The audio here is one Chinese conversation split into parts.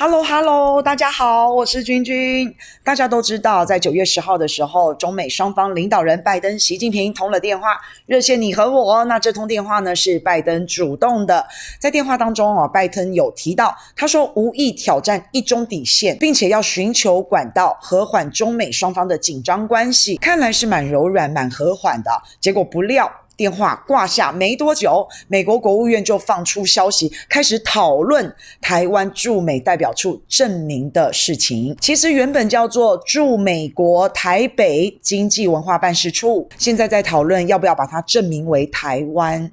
Hello Hello，大家好，我是君君。大家都知道，在九月十号的时候，中美双方领导人拜登、习近平通了电话，热线你和我。那这通电话呢，是拜登主动的。在电话当中啊，拜登有提到，他说无意挑战一中底线，并且要寻求管道和缓中美双方的紧张关系。看来是蛮柔软、蛮和缓的。结果不料。电话挂下没多久，美国国务院就放出消息，开始讨论台湾驻美代表处证明的事情。其实原本叫做驻美国台北经济文化办事处，现在在讨论要不要把它证明为台湾。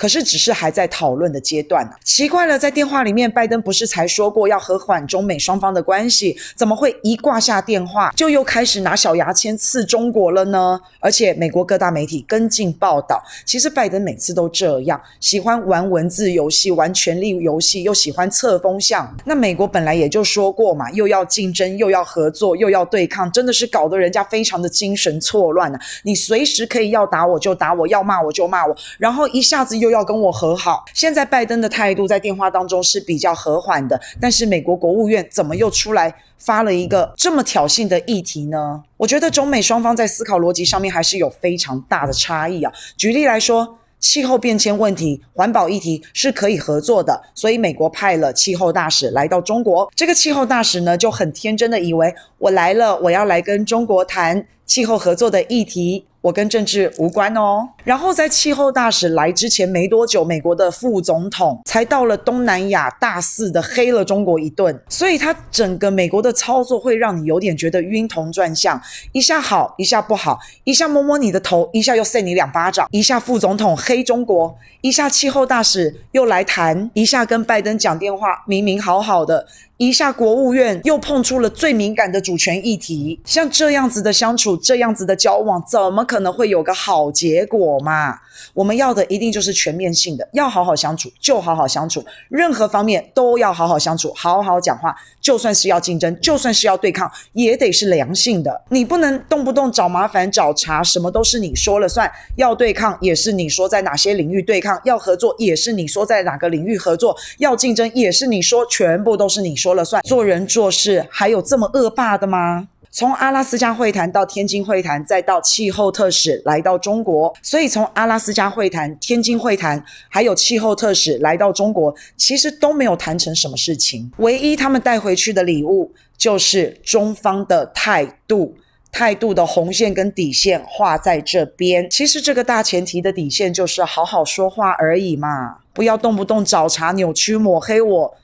可是只是还在讨论的阶段呢、啊。奇怪了，在电话里面，拜登不是才说过要和缓中美双方的关系，怎么会一挂下电话就又开始拿小牙签刺中国了呢？而且美国各大媒体跟进报道，其实拜登每次都这样，喜欢玩文字游戏，玩权力游戏，又喜欢测风向。那美国本来也就说过嘛，又要竞争，又要合作，又要对抗，真的是搞得人家非常的精神错乱啊！你随时可以要打我就打我，要骂我就骂我，然后一下子又。要跟我和好。现在拜登的态度在电话当中是比较和缓的，但是美国国务院怎么又出来发了一个这么挑衅的议题呢？我觉得中美双方在思考逻辑上面还是有非常大的差异啊。举例来说，气候变迁问题、环保议题是可以合作的，所以美国派了气候大使来到中国。这个气候大使呢，就很天真的以为我来了，我要来跟中国谈气候合作的议题。我跟政治无关哦。然后在气候大使来之前没多久，美国的副总统才到了东南亚，大肆的黑了中国一顿。所以他整个美国的操作会让你有点觉得晕头转向，一下好，一下不好，一下摸摸你的头，一下又扇你两巴掌，一下副总统黑中国，一下气候大使又来谈，一下跟拜登讲电话，明明好好的。一下，国务院又碰出了最敏感的主权议题，像这样子的相处，这样子的交往，怎么可能会有个好结果嘛？我们要的一定就是全面性的，要好好相处就好好相处，任何方面都要好好相处，好好讲话。就算是要竞争，就算是要对抗，也得是良性的。你不能动不动找麻烦找茬，什么都是你说了算。要对抗也是你说在哪些领域对抗，要合作也是你说在哪个领域合作，要竞争也是你说，全部都是你说。说了算，做人做事还有这么恶霸的吗？从阿拉斯加会谈到天津会谈，再到气候特使来到中国，所以从阿拉斯加会谈、天津会谈，还有气候特使来到中国，其实都没有谈成什么事情。唯一他们带回去的礼物，就是中方的态度，态度的红线跟底线画在这边。其实这个大前提的底线就是好好说话而已嘛，不要动不动找茬、扭曲、抹黑我。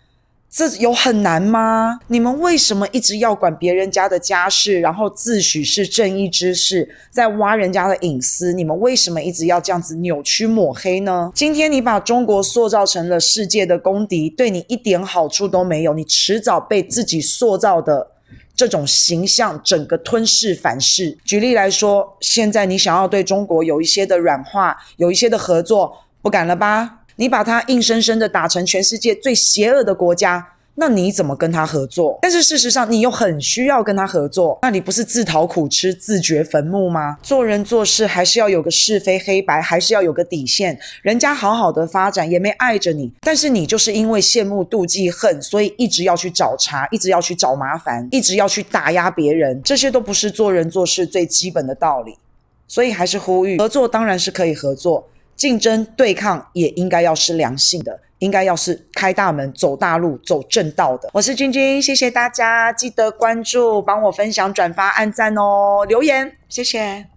这有很难吗？你们为什么一直要管别人家的家事，然后自诩是正义之士，在挖人家的隐私？你们为什么一直要这样子扭曲抹黑呢？今天你把中国塑造成了世界的公敌，对你一点好处都没有，你迟早被自己塑造的这种形象整个吞噬反噬。举例来说，现在你想要对中国有一些的软化，有一些的合作，不敢了吧？你把它硬生生的打成全世界最邪恶的国家，那你怎么跟他合作？但是事实上，你又很需要跟他合作，那你不是自讨苦吃、自掘坟墓吗？做人做事还是要有个是非黑白，还是要有个底线。人家好好的发展，也没碍着你，但是你就是因为羡慕、妒忌、恨，所以一直要去找茬，一直要去找麻烦，一直要去打压别人，这些都不是做人做事最基本的道理。所以还是呼吁，合作当然是可以合作。竞争对抗也应该要是良性的，应该要是开大门、走大路、走正道的。我是君君，谢谢大家，记得关注、帮我分享、转发、按赞哦，留言，谢谢。